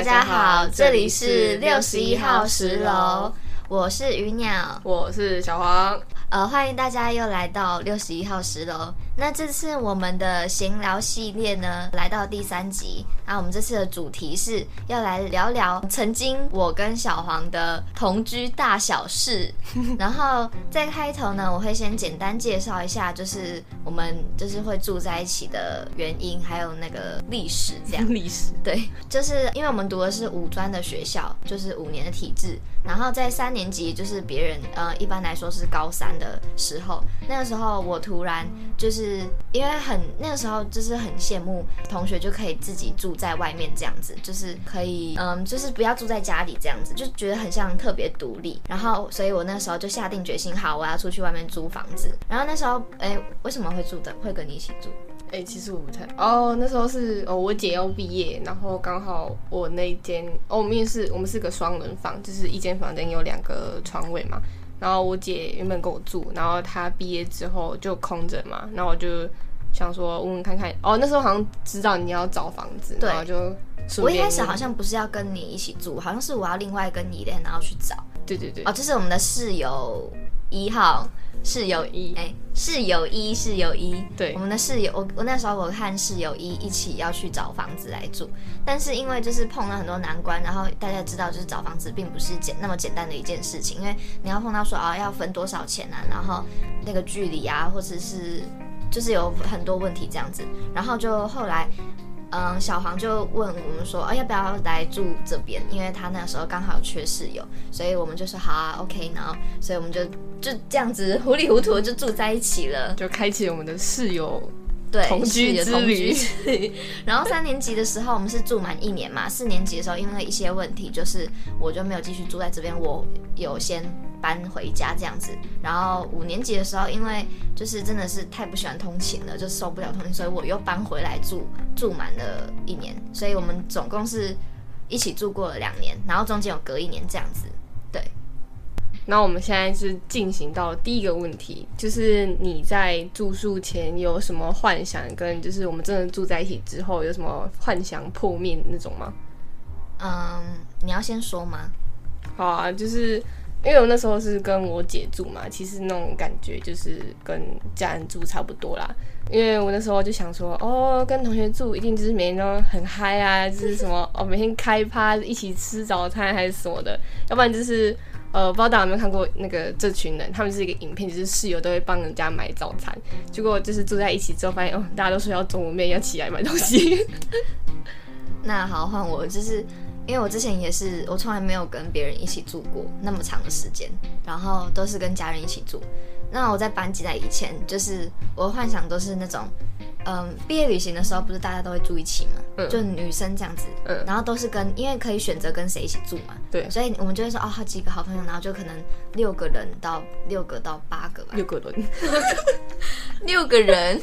大家好，这里是六十一号十楼，我是鱼鸟，我是小黄。呃，欢迎大家又来到六十一号十楼。那这次我们的闲聊系列呢，来到第三集。那我们这次的主题是要来聊聊曾经我跟小黄的同居大小事。然后在开头呢，我会先简单介绍一下，就是我们就是会住在一起的原因，还有那个历史这样。历史对，就是因为我们读的是五专的学校，就是五年的体制。然后在三年级，就是别人呃，一般来说是高三的时候，那个时候我突然就是是因为很那个时候就是很羡慕同学就可以自己住在外面这样子，就是可以嗯，就是不要住在家里这样子，就觉得很像特别独立。然后所以我那时候就下定决心，好，我要出去外面租房子。然后那时候哎，为什么会住的会跟你一起住？哎，其实我不太哦，那时候是哦，我姐要毕业，然后刚好我那间哦，我们是我们是个双人房，就是一间房间有两个床位嘛。然后我姐原本跟我住，然后她毕业之后就空着嘛，然后我就想说问问看看哦，那时候好像知道你要找房子，然后就我一开始好像不是要跟你一起住，好像是我要另外跟你的，然后去找。对对对，哦，这是我们的室友一号。室友一，哎，室友一，室友一，对，我们的室友，我我那时候我看室友一一起要去找房子来住，但是因为就是碰了很多难关，然后大家知道就是找房子并不是简那么简单的一件事情，因为你要碰到说啊要分多少钱啊，然后那个距离啊，或者是就是有很多问题这样子，然后就后来。嗯，小黄就问我们说，哎，要不要来住这边？因为他那时候刚好缺室友，所以我们就说好啊，OK。然后，所以我们就就这样子糊里糊涂就住在一起了，就开启我们的室友对同居之旅。然后三年级的时候，我们是住满一年嘛。四年级的时候，因为一些问题，就是我就没有继续住在这边，我有先。搬回家这样子，然后五年级的时候，因为就是真的是太不喜欢通勤了，就受不了通勤，所以我又搬回来住，住满了一年，所以我们总共是一起住过了两年，然后中间有隔一年这样子。对。那我们现在是进行到第一个问题，就是你在住宿前有什么幻想，跟就是我们真的住在一起之后有什么幻想破灭那种吗？嗯，你要先说吗？好啊，就是。因为我那时候是跟我姐住嘛，其实那种感觉就是跟家人住差不多啦。因为我那时候就想说，哦，跟同学住一定就是每天都很嗨啊，就是什么哦，每天开趴一起吃早餐还是什么的，要不然就是呃，不知道大家有没有看过那个这群人，他们是一个影片，就是室友都会帮人家买早餐，结果就是住在一起之后发现，哦，大家都说要中午面要起来买东西。那好，换我就是。因为我之前也是，我从来没有跟别人一起住过那么长的时间，然后都是跟家人一起住。那我在搬进来以前，就是我幻想都是那种，嗯，毕业旅行的时候不是大家都会住一起嘛，就女生这样子，嗯。然后都是跟，因为可以选择跟谁一起住嘛，对，所以我们就会说哦，好几个好朋友，然后就可能六个人到六个到八个吧，六个 人，六个人，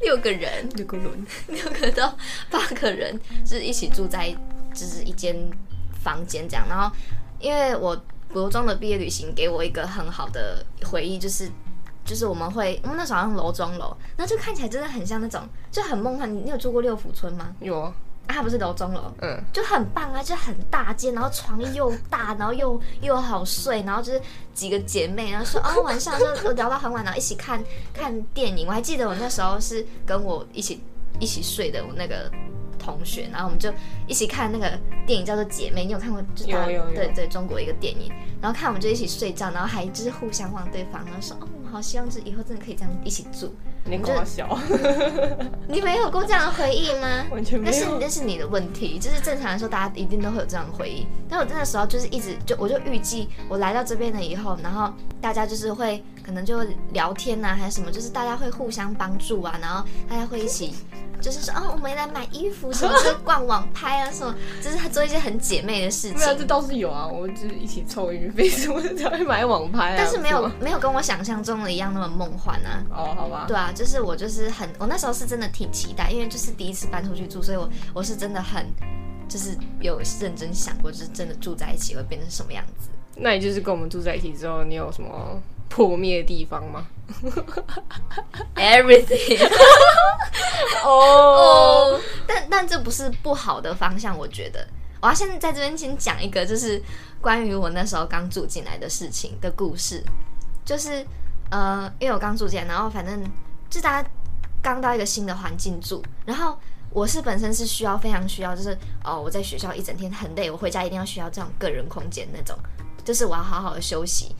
六个人，六个人，六个到八个人是一起住在。就是一间房间这样，然后因为我国中的毕业旅行给我一个很好的回忆，就是就是我们会我们那时候好像楼中楼，那就看起来真的很像那种就很梦幻。你你有住过六福村吗？有啊，它不是楼中楼，嗯，就很棒啊，就很大间，然后床又大，然后又又好睡，然后就是几个姐妹，然后说哦晚上就聊到很晚，然后一起看看电影。我还记得我那时候是跟我一起一起睡的我那个。同学，然后我们就一起看那个电影，叫做《姐妹》。你有看过？有有有。对对，中国一个电影。然后看，我们就一起睡觉，然后还就是互相望对方，然后说：“哦，我好希望就是以后真的可以这样一起住。”你搞笑。你没有过这样的回忆吗？完全没有。那是那是你的问题。就是正常来说，大家一定都会有这样的回忆。但我那个时候就是一直就我就预计我来到这边了以后，然后大家就是会可能就聊天呐，还是什么，就是大家会互相帮助啊，然后大家会一起。就是说，哦，我们来买衣服，什么是逛网拍啊，什么，就是做一些很姐妹的事情。没有，这倒是有啊，我们就是一起凑运费什么才会买网拍啊。但是没有没有跟我想象中的一样那么梦幻啊。哦，好吧。对啊，就是我就是很，我那时候是真的挺期待，因为就是第一次搬出去住，所以我我是真的很，就是有认真想过，就是真的住在一起会变成什么样子。那你就是跟我们住在一起之后，你有什么？破灭的地方吗？Everything。哦，但但这不是不好的方向，我觉得。我要先在这边先讲一个，就是关于我那时候刚住进来的事情的故事。就是呃，因为我刚住进来，然后反正就大家刚到一个新的环境住，然后我是本身是需要非常需要，就是哦，我在学校一整天很累，我回家一定要需要这种个人空间那种，就是我要好好的休息。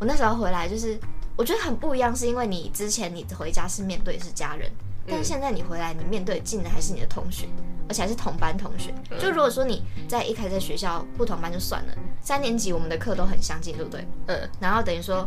我那时候回来就是我觉得很不一样，是因为你之前你回家是面对是家人，但是现在你回来你面对进的还是你的同学，而且还是同班同学。就如果说你在一开始在学校不同班就算了，三年级我们的课都很相近，对不对？嗯，然后等于说。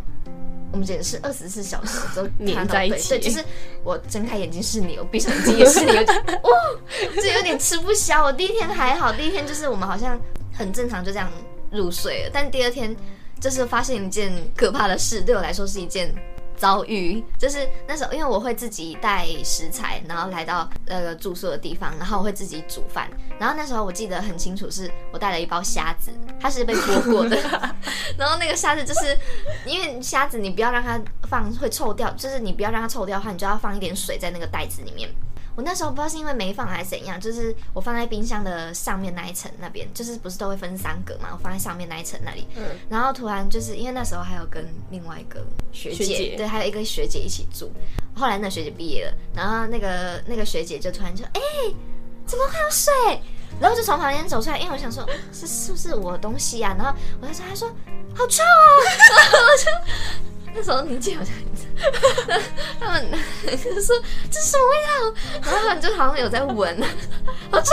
我们简直是二十四小时都黏在一起，对，就是我睁开眼睛是你，我闭上眼睛也是你，哇，这有点吃不消。我第一天还好，第一天就是我们好像很正常就这样入睡了，但第二天就是发现一件可怕的事，对我来说是一件。遭遇就是那时候，因为我会自己带食材，然后来到那个住宿的地方，然后我会自己煮饭。然后那时候我记得很清楚，是我带了一包虾子，它是被剥过的。然后那个虾子就是因为虾子你不要让它放会臭掉，就是你不要让它臭掉的话，你就要放一点水在那个袋子里面。我那时候不知道是因为没放还是怎样，就是我放在冰箱的上面那一层那边，就是不是都会分三格嘛？我放在上面那一层那里，嗯，然后突然就是因为那时候还有跟另外一个学姐，对，还有一个学姐一起住。后来那学姐毕业了，然后那个那个学姐就突然就，哎，怎么会有水？然后就从旁边走出来，因为我想说，是是不是我的东西呀？然后我就说，她说好臭哦。那时候你姐好像，他们就说这是什么味道，然后他们就好像有在闻，好臭，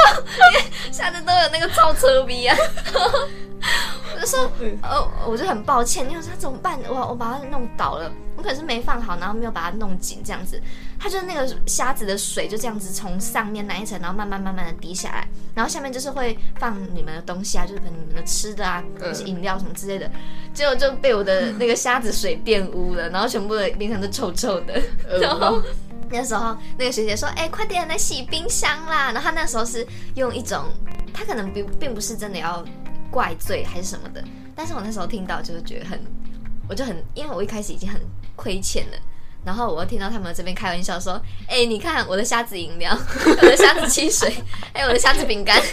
下次都有那个造车逼啊。我就说，呃，我就很抱歉，你说怎么办？我我把它弄倒了，我可能是没放好，然后没有把它弄紧，这样子，它就是那个虾子的水就这样子从上面那一层，然后慢慢慢慢的滴下来，然后下面就是会放你们的东西啊，就是可能你们的吃的啊，或是饮料什么之类的，结果就被我的那个虾子水玷污了，然后全部的冰箱都臭臭的，然后那时候那个学姐说，哎，快点来洗冰箱啦，然后她那时候是用一种，她可能并并不是真的要。怪罪还是什么的，但是我那时候听到就是觉得很，我就很，因为我一开始已经很亏欠了。然后我又听到他们这边开玩笑说：“哎，你看我的虾子饮料，我的虾子汽水，还 有我的虾子饼干。”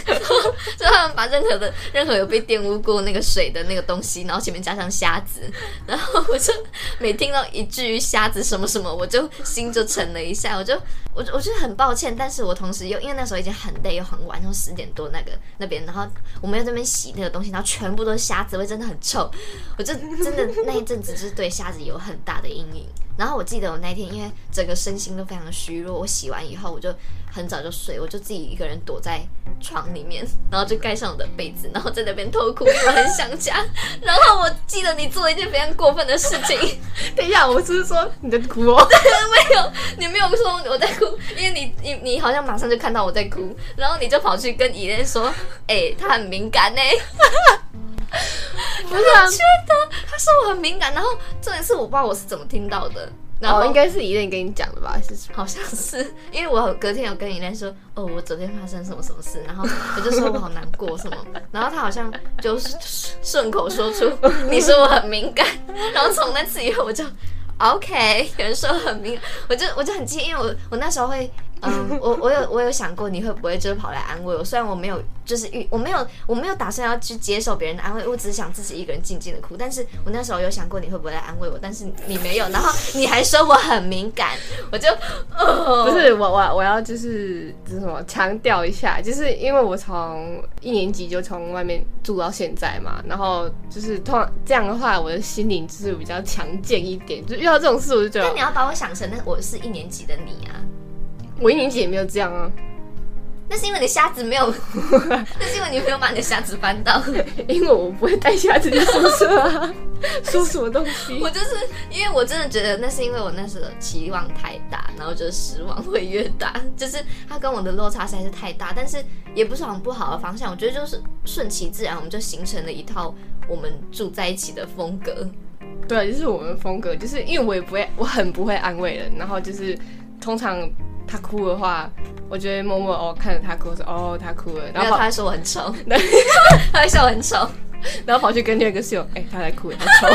就他们把任何的任何有被玷污过那个水的那个东西，然后前面加上虾子，然后我就每听到一句虾子什么什么，我就心就沉了一下。我就我我就很抱歉，但是我同时又因为那时候已经很累又很晚，然后十点多那个那边，然后我们在那边洗那个东西，然后全部都是虾子味，真的很臭。我就真的那一阵子就是对虾子有很大的阴影。然后我记得我那天，因为整个身心都非常的虚弱，我洗完以后我就很早就睡，我就自己一个人躲在床里面，然后就盖上我的被子，然后在那边偷哭，因为我很想家。然后我记得你做了一件非常过分的事情，等一下，我是不是说你在哭哦？没有，你没有说我在哭，因为你你你好像马上就看到我在哭，然后你就跑去跟伊莲说，哎，他很敏感呢。不是啊，觉得他说我很敏感，然后这一次我不知道我是怎么听到的，然后应该是伊莲跟你讲的吧，还是好像是，因为我隔天有跟伊莲说，哦，我昨天发生什么什么事，然后我就说我好难过什么，然后他好像就是顺口说出 你说我很敏感，然后从那次以后我就 OK，有人说很敏感，我就我就很气，因为我我那时候会。嗯，我我有我有想过你会不会就是跑来安慰我，虽然我没有就是遇我没有我没有打算要去接受别人的安慰，我只是想自己一个人静静的哭。但是我那时候有想过你会不会来安慰我，但是你没有，然后你还说我很敏感，我就 不是我我我要就是就是什么强调一下，就是因为我从一年级就从外面住到现在嘛，然后就是通这样的话，我的心灵就是比较强健一点，就遇到这种事我就觉得，那你要把我想成那我是一年级的你啊。我一年级也没有这样啊，那是因为你虾子没有，那是因为你没有把你的虾子搬到，因为我不会带虾子去宿舍啊，说什么东西？我就是因为我真的觉得那是因为我那时候期望太大，然后就失望会越大，就是它跟我的落差实在是太大，但是也不是往不好的方向，我觉得就是顺其自然，我们就形成了一套我们住在一起的风格。对，就是我们风格，就是因为我也不会，我很不会安慰人，然后就是通常。他哭的话，我觉得默默哦看着他哭说哦他哭了，然后他还说我很丑，他还笑我很丑，然后跑去跟另一个室友哎他在哭，他丑，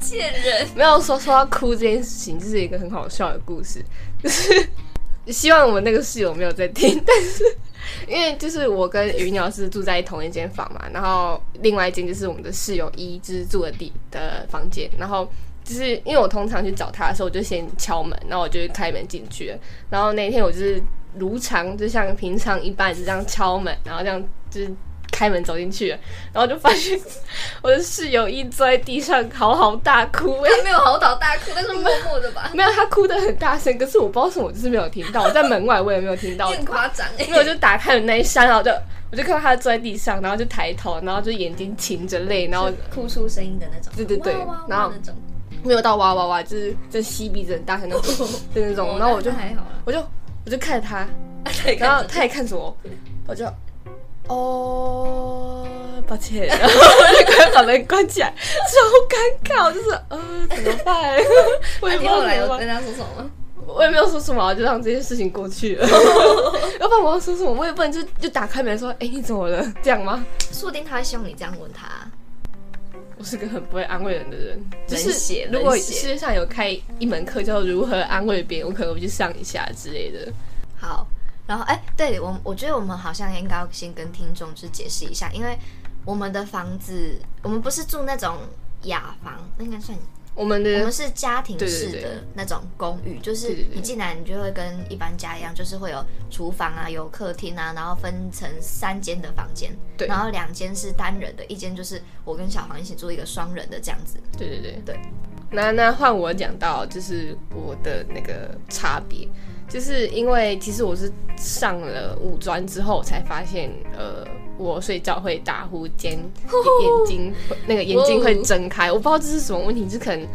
贱人。没有说说他哭这件事情，这是一个很好笑的故事，就 是希望我那个室友没有在听，但是因为就是我跟鱼鸟是住在同一间房嘛，然后另外一间就是我们的室友一就是住的地的房间，然后就是因为我通常去找他的时候，我就先敲门，然后我就开门进去了，然后那天我就是如常就像平常一般就这样敲门，然后这样就是。开门走进去，然后就发现我的室友一坐在地上嚎嚎大哭。他没有嚎啕大哭，但是默默的吧？没有，他哭的很大声，可是我不知道为什么，我就是没有听到。我在门外，我也没有听到。很夸张。因为我就打开了那一扇，然后就我就看到他坐在地上，然后就抬头，然后就眼睛噙着泪，然后哭出声音的那种。对对对，然后没有到哇哇哇，就是就吸鼻子很大声那种，的 那种。然后我就还好，我就我就看着他，然后他也看着我，我就。哦，抱歉，然后我就赶快把门关起来，超尴尬，就是呃，怎么办？我也后来有跟他说什么？我也没有说什么，就让这件事情过去了。要不然我要说什么？我也不能就就打开门说，哎，你怎么了？这样吗？说不定他会希望你这样问他。我是个很不会安慰人的人，就是如果世界上有开一门课叫如何安慰别人，我可能会去上一下之类的。好。然后，哎，对我，我觉得我们好像应该要先跟听众去解释一下，因为我们的房子，我们不是住那种雅房，那应该算我们的，我们是家庭式的那种公寓，就是你进来，你就会跟一般家一样，就是会有厨房啊，有客厅啊，然后分成三间的房间，对，然后两间是单人的，一间就是我跟小黄一起住一个双人的这样子，对对对对。那那换我讲到，就是我的那个差别。就是因为其实我是上了五专之后才发现，呃，我睡觉会打呼间，眼睛 那个眼睛会睁开，我不知道这是什么问题，就可能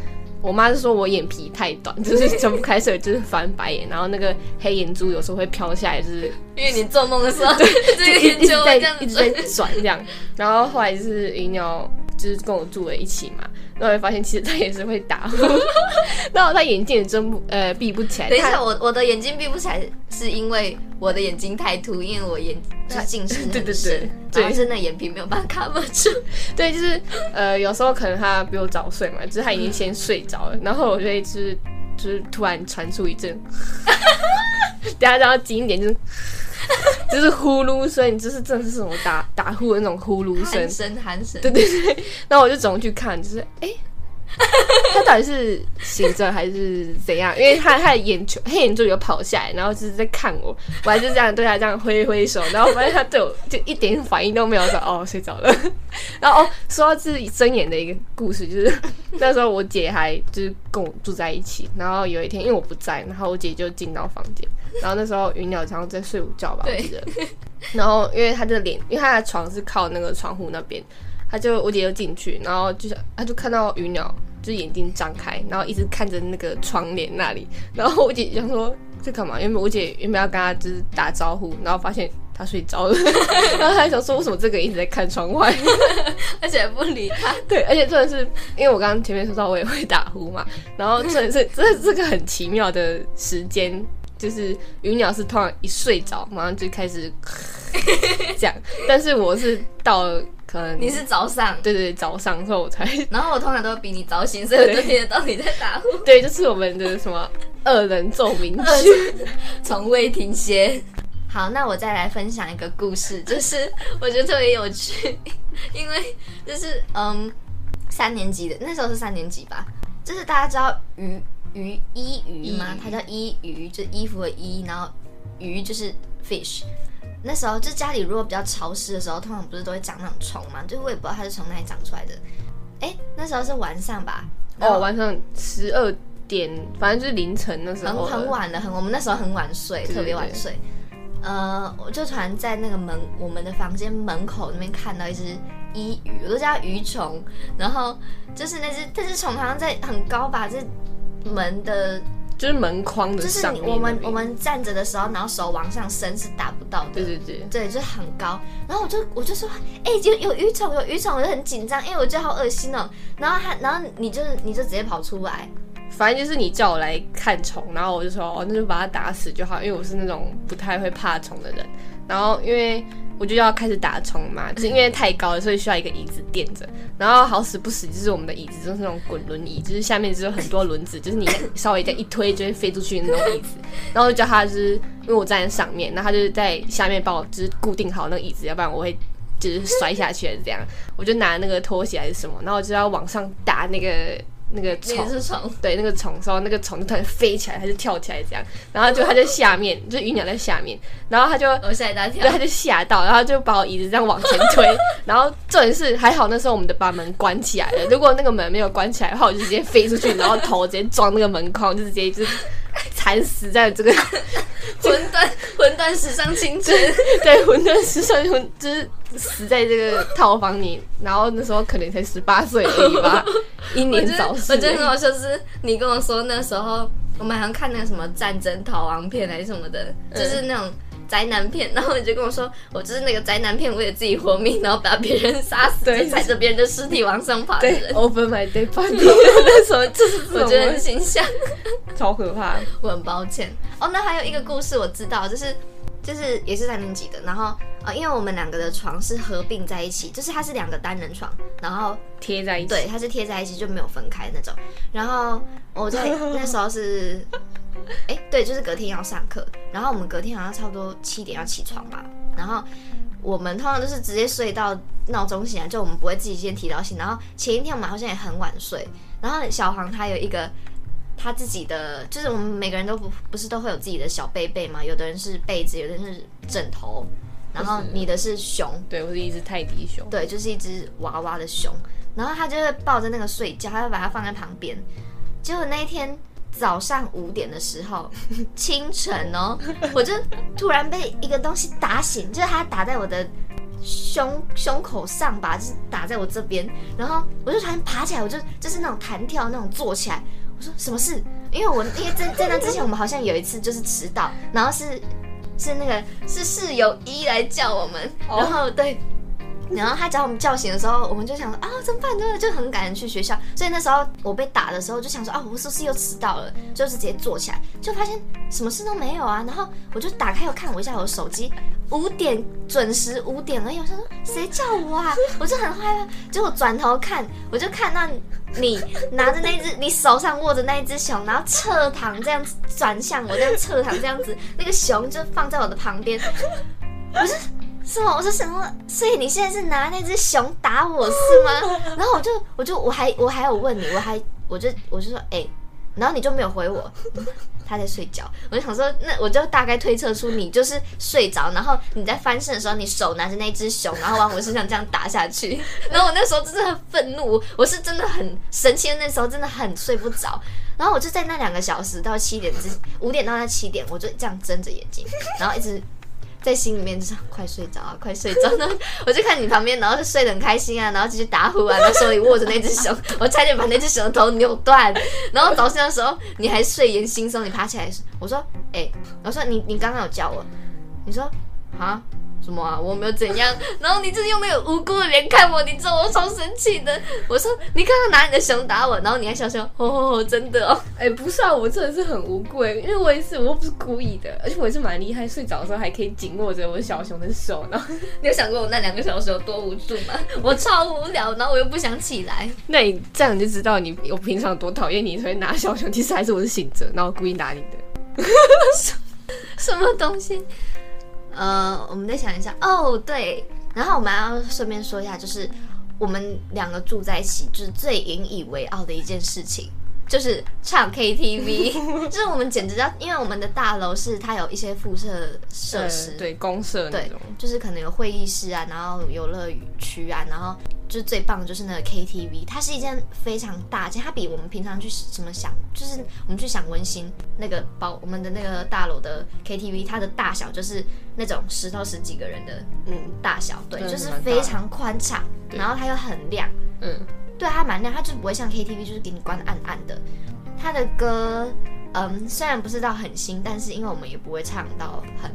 我妈就说我眼皮太短，就是睁不开，所以就是翻白眼，然后那个黑眼珠有时候会飘下来，就是因为你做梦的时候，对，这个一直在一直在转这样，然后后来就是鱼鸟就是跟我住在一起嘛。然后发现其实他也是会打呼，然后他眼睛也睁不呃闭不起来。等一下，我我的眼睛闭不起来是因为我的眼睛太凸，因为我眼是 近视对对对，然后是那眼皮没有办法 cover 住。对，就是呃有时候可能他比我早睡嘛，就是他已经先睡着了，然后我就会就是就是突然传出一阵，等下要近一点就是。就是呼噜声，你就是真的是什么打打呼的那种呼噜声，寒声寒声。对对对，那我就总去看，就是哎，他到底是醒着还是怎样？因为他他的眼球黑眼珠有跑下来，然后就是在看我，我还是这样对他这样挥挥手，然后发现他对我就一点反应都没有，说哦睡着了。然后哦，说到自己睁眼的一个故事，就是 那时候我姐还就是跟我住在一起，然后有一天因为我不在，然后我姐就进到房间。然后那时候云鸟常常在睡午觉吧，我记得。然后因为他的脸，因为他的床是靠那个窗户那边，他就我姐就进去，然后就是他就看到云鸟，就眼睛张开，然后一直看着那个窗帘那里。然后我姐想说在干嘛？因为我姐原本要跟他就是打招呼，然后发现他睡着了，然后他想说为什么这个一直在看窗外，而且不理他。对，而且真的是因为我刚刚前面说到我也会打呼嘛，然后真的是这这个很奇妙的时间。就是鱼鸟是突然一睡着，马上就开始这样，但是我是到可能你是早上，对对，早上之后我才，然后我通常都比你早醒，所以我就听得到你在打呼。对，就是我们的什么二人奏鸣曲，从未停歇。好，那我再来分享一个故事，就是我觉得特别有趣，因为就是嗯，三年级的那时候是三年级吧，就是大家知道鱼。鱼衣鱼吗？它叫衣鱼，就是衣服的衣，然后鱼就是 fish。那时候就家里如果比较潮湿的时候，通常不是都会长那种虫吗？就我也不知道它是从哪里长出来的。哎，那时候是晚上吧？哦，晚上十二点，反正就是凌晨那时候。很很晚了，很我们那时候很晚睡，特别晚睡。呃，我就突然在那个门，我们的房间门口那边看到一只衣鱼，我都叫鱼虫。然后就是那只，那只虫好像在很高吧，这。门的，就是门框的上面。我们我们站着的时候，然后手往上伸是达不到的。对对对，对，就是很高。然后我就我就说，哎，有有鱼虫，有鱼虫，我就很紧张，因为我觉得好恶心哦。然后他，然后你就你就直接跑出来，反正就是你叫我来看虫，然后我就说哦，那就把它打死就好，因为我是那种不太会怕虫的人。然后因为我就要开始打虫嘛，就是因为太高了，所以需要一个椅子垫着。然后好死不死，就是我们的椅子就是那种滚轮椅，就是下面就有很多轮子，就是你稍微再一推就会飞出去的那种椅子。然后就叫他就是因为我站在上面，然后他就是在下面帮我就是固定好那个椅子，要不然我会就是摔下去这样。我就拿那个拖鞋还是什么，然后我就要往上打那个。那个虫是虫，对，那个虫，然后那个虫就突然飞起来，它就跳起来这样，然后就它在下面，就鱼鸟在下面，然后它就我吓一大跳，对，它就吓到，然后就把我椅子这样往前推，然后重点是还好那时候我们的把门关起来了，如果那个门没有关起来的话，我就直接飞出去，然后头直接撞那个门框，就直接就 惨死在这个 魂断 魂断史上青春，对，魂断史上魂就是死在这个套房里，然后那时候可能才十八岁而已吧。英年早逝。我真的好像是你跟我说那时候我们好像看那个什么战争逃亡片还是什么的，就是那种宅男片，然后你就跟我说我就是那个宅男片为了自己活命，然后把别人杀死，踩着别人的尸体往上爬的人。Open my body。那时候就是我觉得很形象，超可怕。我很抱歉哦。那还有一个故事我知道，就是。就是也是三年级的，然后呃，因为我们两个的床是合并在一起，就是它是两个单人床，然后贴在一起，对，它是贴在一起就没有分开那种。然后我在 那时候是，哎，对，就是隔天要上课，然后我们隔天好像差不多七点要起床吧，然后我们通常都是直接睡到闹钟醒来，就我们不会自己先提到醒。然后前一天我们好像也很晚睡，然后小黄他有一个。他自己的就是我们每个人都不不是都会有自己的小被被嘛？有的人是被子，有的人是枕头，然后你的是熊，对，我是一只泰迪熊，对，就是一只娃娃的熊。然后他就会抱着那个睡觉，他就把它放在旁边。结果那一天早上五点的时候，清晨哦，我就突然被一个东西打醒，就是它打在我的胸胸口上吧，就是打在我这边。然后我就突然爬起来，我就就是那种弹跳那种坐起来。我说什么事？因为我因为在在那之前，我们好像有一次就是迟到，然后是是那个是室友一来叫我们，然后对，然后他叫我们叫醒的时候，我们就想说啊怎么办？就就很赶去学校，所以那时候我被打的时候就想说啊我是不是又迟到了？就是直接坐起来，就发现什么事都没有啊。然后我就打开又看我一下我的手机，五点准时五点而已。我想说谁叫我啊？我就很害怕，结果转头看，我就看到。你拿着那只，你手上握着那一只熊，然后侧躺这样子转向我，这样侧躺这样子，那个熊就放在我的旁边。不是，是吗？我说什么？所以你现在是拿那只熊打我是吗？然后我就，我就，我还，我还有问你，我还，我就，我就说，哎。然后你就没有回我，他在睡觉。我就想说，那我就大概推测出你就是睡着，然后你在翻身的时候，你手拿着那只熊，然后往我身上这样打下去。然后我那时候真的很愤怒，我是真的很神奇的，那时候真的很睡不着。然后我就在那两个小时到七点之五点到那七点，我就这样睁着眼睛，然后一直。在心里面就是快睡着啊，快睡着呢。我就看你旁边，然后就睡得很开心啊，然后继续打呼啊，然后手里握着那只熊，我差点把那只熊的头扭断。然后早上的时候你还睡眼惺忪，你爬起来，我说，哎，我说你你刚刚有叫我，你说，啊？什么啊？我没有怎样，然后你就是用那个无辜的脸看我，你知道我超生气的。我说你刚刚拿你的熊打我，然后你还笑笑，哦，真的哦。哎，不是啊，我真的是很无辜，因为我也是，我又不是故意的，而且我也是蛮厉害，睡着的时候还可以紧握着我小熊的手。然后你有想过我那两个小时有多无助吗？我超无聊，然后我又不想起来。那你这样就知道你我平常多讨厌你，所以拿小熊，其实还是我是醒着，然后故意打你的。什么东西？呃，我们再想一下哦，对，然后我们要顺便说一下，就是我们两个住在一起，就是最引以为傲的一件事情。就是唱 KTV，就是我们简直要，因为我们的大楼是它有一些附设设施，对公社那种，就是可能有会议室啊，然后游乐区啊，然后就是最棒的就是那个 KTV，它是一件非常大件，它比我们平常去什么想，就是我们去想温馨那个包，我们的那个大楼的 KTV，它的大小就是那种十到十几个人的嗯大小，对，就是非常宽敞，然后它又很亮，嗯。对它蛮亮，它就是不会像 KTV，就是给你关的暗暗的。它的歌，嗯，虽然不是到很新，但是因为我们也不会唱到很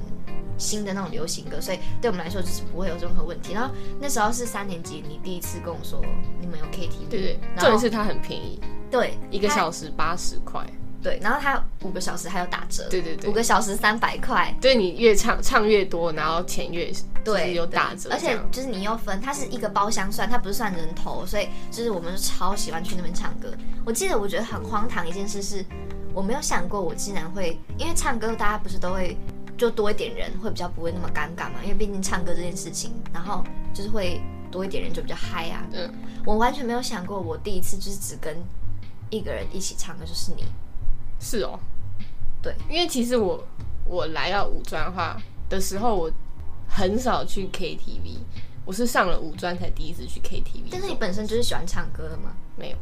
新的那种流行歌，所以对我们来说就是不会有任何问题。然后那时候是三年级，你第一次跟我说你们有 KTV，对对，重点是它很便宜，对一个小时八十块。对，然后它五个小时还有打折，对对对五个小时三百块，对你越唱唱越多，然后钱越就是对，有打折而且，就是你又分，它是一个包厢算，它不是算人头，所以就是我们就超喜欢去那边唱歌。我记得我觉得很荒唐一件事是，我没有想过我竟然会，因为唱歌大家不是都会就多一点人会比较不会那么尴尬嘛，因为毕竟唱歌这件事情，然后就是会多一点人就比较嗨啊。嗯，我完全没有想过，我第一次就是只跟一个人一起唱歌，就是你。是哦，对，因为其实我我来到五专的话的时候，我很少去 KTV，我是上了五专才第一次去 KTV。但是你本身就是喜欢唱歌的吗？没有，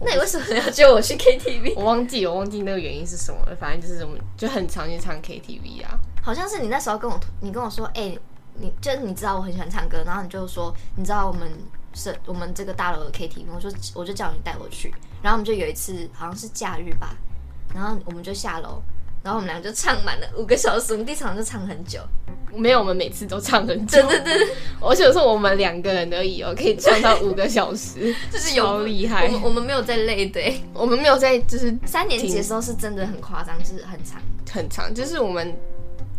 那你为什么要叫我去 KTV？我忘记我忘记那个原因是什么了，反正就是我们就很常去唱 KTV 啊。好像是你那时候跟我，你跟我说，哎、你就是你知道我很喜欢唱歌，然后你就说，你知道我们是我们这个大楼的 KTV，我就我就叫你带我去，然后我们就有一次好像是假日吧，然后我们就下楼，然后我们俩就唱满了五个小时，我们第一场就唱很久，没有，我们每次都唱很久。对对对，而且有时候我们两个人而已哦，可以唱到五个小时，就是有超厉害我。们我们没有在累的、欸我们没有在就是三年级的时候是真的很夸张，就是很长。很长，就是我们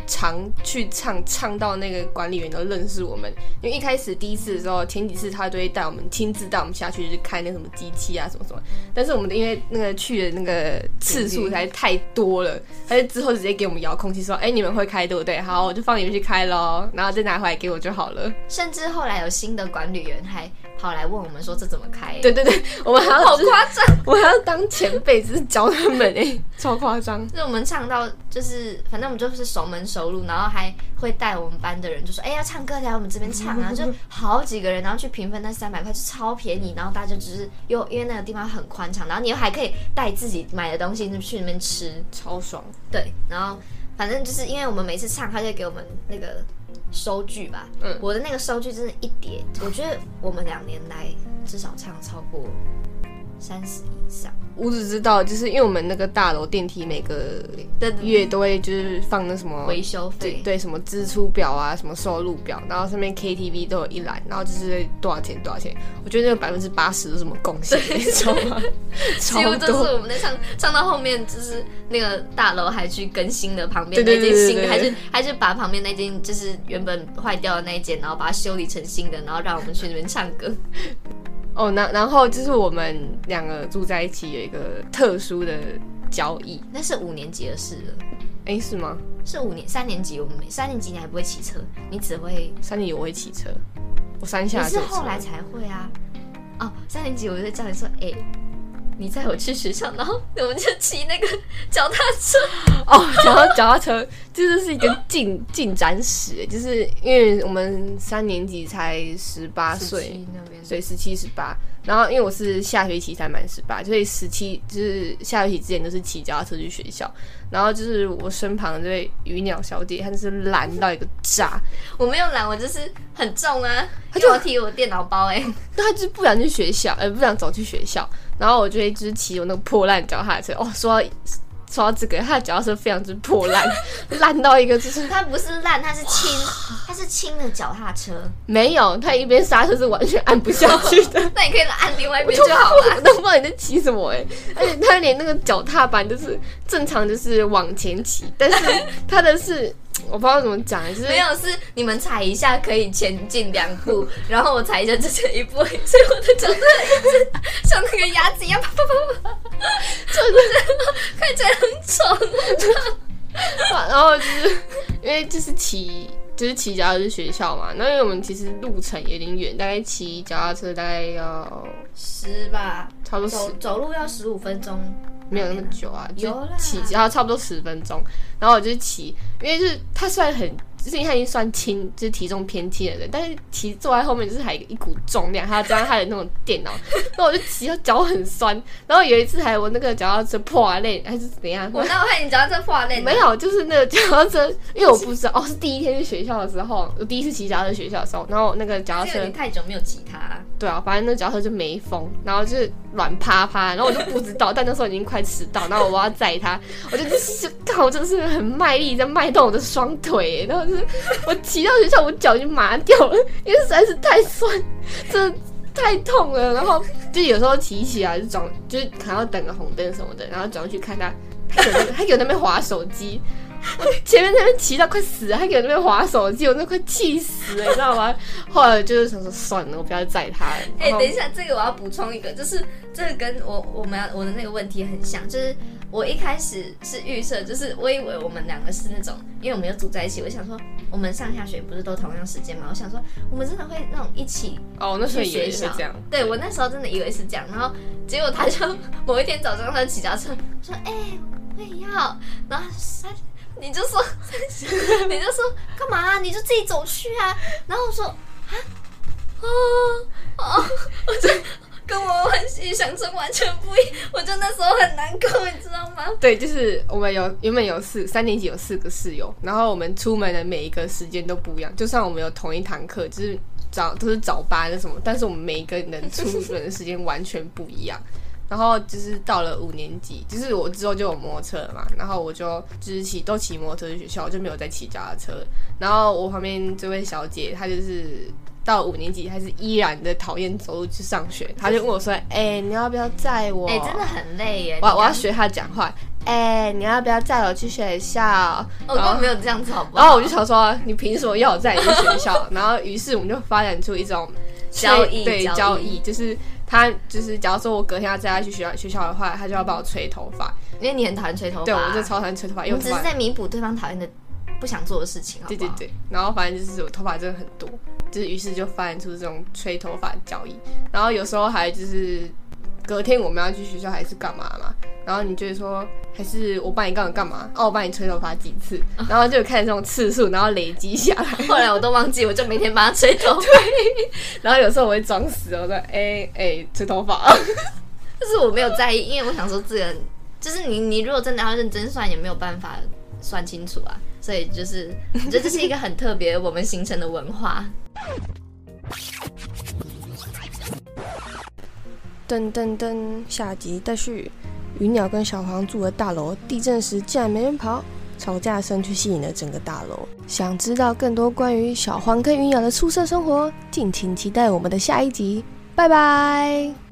常去唱，唱到那个管理员都认识我们。因为一开始第一次的时候，前几次他都会带我们亲自带我们下去，就是开那什么机器啊什么什么。但是我们的因为那个去的那个次数实在太多了，他就之后直接给我们遥控器说：“哎、你们会开对不对？好，我就放你们去开喽，然后再拿回来给我就好了。甚至后来有新的管理员还跑来问我们说这怎么开、”对对对，我们还要好夸张。我还要当前辈，只是教他们哎、超夸张。就是我们唱到，就是反正我们就是熟门熟路，然后还会带我们班的人就说：“哎、要唱歌来我们这边唱啊！” 就好几个人，然后去平分那三百块就超便宜，然后大家只是又因为那个地方很宽敞，然后你又还可以带自己买的东西去那边吃，超爽，对，然后反正就是因为我们每次唱，他就给我们那个收据吧，嗯。我的那个收据真的一叠，我觉得我们两年来至少唱超过三十以上，我只知道，就是因为我们那个大楼电梯每个月都会就是放那什么维修费，对对什么支出表啊，什么收入表，然后上面 KTV 都有一栏，然后就是多少钱多少钱。我觉得那个百分之八十都是我们贡献的，你知道吗？几乎都是。我们在唱，唱到后面就是那个大楼还去更新了旁边那间新的，还是还是把旁边那间就是原本坏掉的那一间，然后把它修理成新的，然后让我们去那边唱歌。哦，那然后就是我们两个住在一起有一个特殊的交易，那是五年级的事了，哎，是吗？是五年三年级我们没三年级你还不会骑车，你只会三年级我会骑车，我三你是下就有车后来才会啊。哦，三年级我就在叫你说，哎、你载我去学校，然后 我们就骑那个脚踏车。哦，讲到脚踏车，这就是一个进 进展史，就是因为我们三年级才十八岁，17那边，所以十七、十八。然后因为我是下学期才满十八，所以十七就是下学期之前都是骑脚踏车去学校。然后就是我身旁的这位鱼鸟小姐，她就是懒到一个炸，我没有懒，我就是很重啊，她就要提我电脑包哎、但她就是不想去学校，呃，不想走去学校。然后我就会就是骑我那个破烂脚踏车。哦，说到说到这个，他的脚踏车非常之破烂，烂到一个就是它不是烂，它是轻，它是轻的脚踏车。没有，他一边刹车是完全按不下去的。那你可以按另外一边就好了我了。都不知道你在骑什么哎、而且他连那个脚踏板就是正常就是往前骑，但是他的是我不知道怎么讲，就是没有，是你们踩一下可以前进两步，然后我踩一下就前一步，所以我的脚踏一直像那个鸭子一样啪啪啪啪，真的看起来很丑。然后就是因为就是骑就是骑脚踏车去学校嘛，那因为我们其实路程有点远，大概骑脚踏车大概要十吧，差不多十走走路要十五分钟。没有那么久啊，就骑，然后差不多十分钟。然后我就骑，因为就是它虽然很就是因为他已经算轻，就是体重偏轻的人，但是骑坐在后面就是还有一股重量，还要加上他的那种电脑，那我就骑到脚很酸。然后有一次还我那个脚踏车破裂还是怎样，我那我看你脚踏车破裂，没有，就是那个脚踏车，因为我不知道哦，是第一天去学校的时候，我第一次骑脚踏车学校的时候，然后那个脚踏车太久没有骑它，对啊，反正那脚踏车就没风，然后就是软趴趴，然后我就不知道，但那时候已经快迟到，然后我要载他，我就就靠，真的是很卖力在迈动我的双腿，然后就是我骑到学校，我脚已经麻掉了，因为实在是太酸，真的太痛了。然后就有时候骑起来就转，就是可能要等个红灯什么的，然后转过去看他，他有那他有那边划手机，我前面那边骑到快死了，他给我那边划手机，我那快气死了，你知道吗？后来就是想说算了，我不要载他了。哎、等一下，这个我要补充一个，就是这个跟我我们要我的那个问题很像，就是我一开始是预设，就是我以为我们两个是那种，因为我们又住在一起，我想说我们上下学不是都同样时间嘛，我想说我们真的会那种一起哦，那时候去以为是这样，对我那时候真的以为是这样，然后结果他就某一天早上他骑脚踏车说：“哎、我也要。”然后他 你就说你就说干嘛、你就自己走去啊。然后我说啊？哦哦，我就跟我完全想成完全不一样，我就那时候很难过，你知道吗？对，就是我们有原本有四三年级有四个室友，然后我们出门的每一个时间都不一样，就算我们有同一堂课，就是早都是早八的什么，但是我们每一个人出门的时间完全不一样。然后就是到了五年级，就是我之后就有摩托车了嘛，然后我就就是骑都骑摩托车去学校，就没有再骑脚踏车。然后我旁边这位小姐，她就是到五年级还是依然的讨厌走路去上学，他就问我说：“哎、你要不要载我？”哎、真的很累耶。我我要学他讲话。哎、你要不要载我去学校？刚，我根本没有这样子，好不好？然后我就想说，你凭什么要我载你去学校？然后于是我们就发展出一种交易对交易，就是他就是假如说我隔天要载他去学校学校的话，他就要帮我吹头发。因为你很讨厌吹头发，对，我就超讨厌吹头发，因我们只是为我头发。在弥补对方讨厌的不想做的事情，好好？对对对，然后反正就是我头发真的很多，就是于是就发展出这种吹头发的交易，然后有时候还就是隔天我们要去学校还是干嘛嘛，然后你就会说还是我帮你干嘛？干嘛，哦我帮你吹头发几次，然后就有看这种次数，然后累积下来，后来我都忘记，我就每天帮他吹头发。然后有时候我会装死，我说哎哎、吹头发，但是我没有在意，因为我想说这个就是你你如果真的要认真算，也没有办法算清楚啊。所以就是我觉得这是一个很特别我们形成的文化。噔噔噔，下集待续。云鸟跟小黄住的大楼，地震时竟然没人跑，吵架声却吸引了整个大楼。想知道更多关于小黄跟云鸟的宿舍生活，敬请期待我们的下一集。拜拜。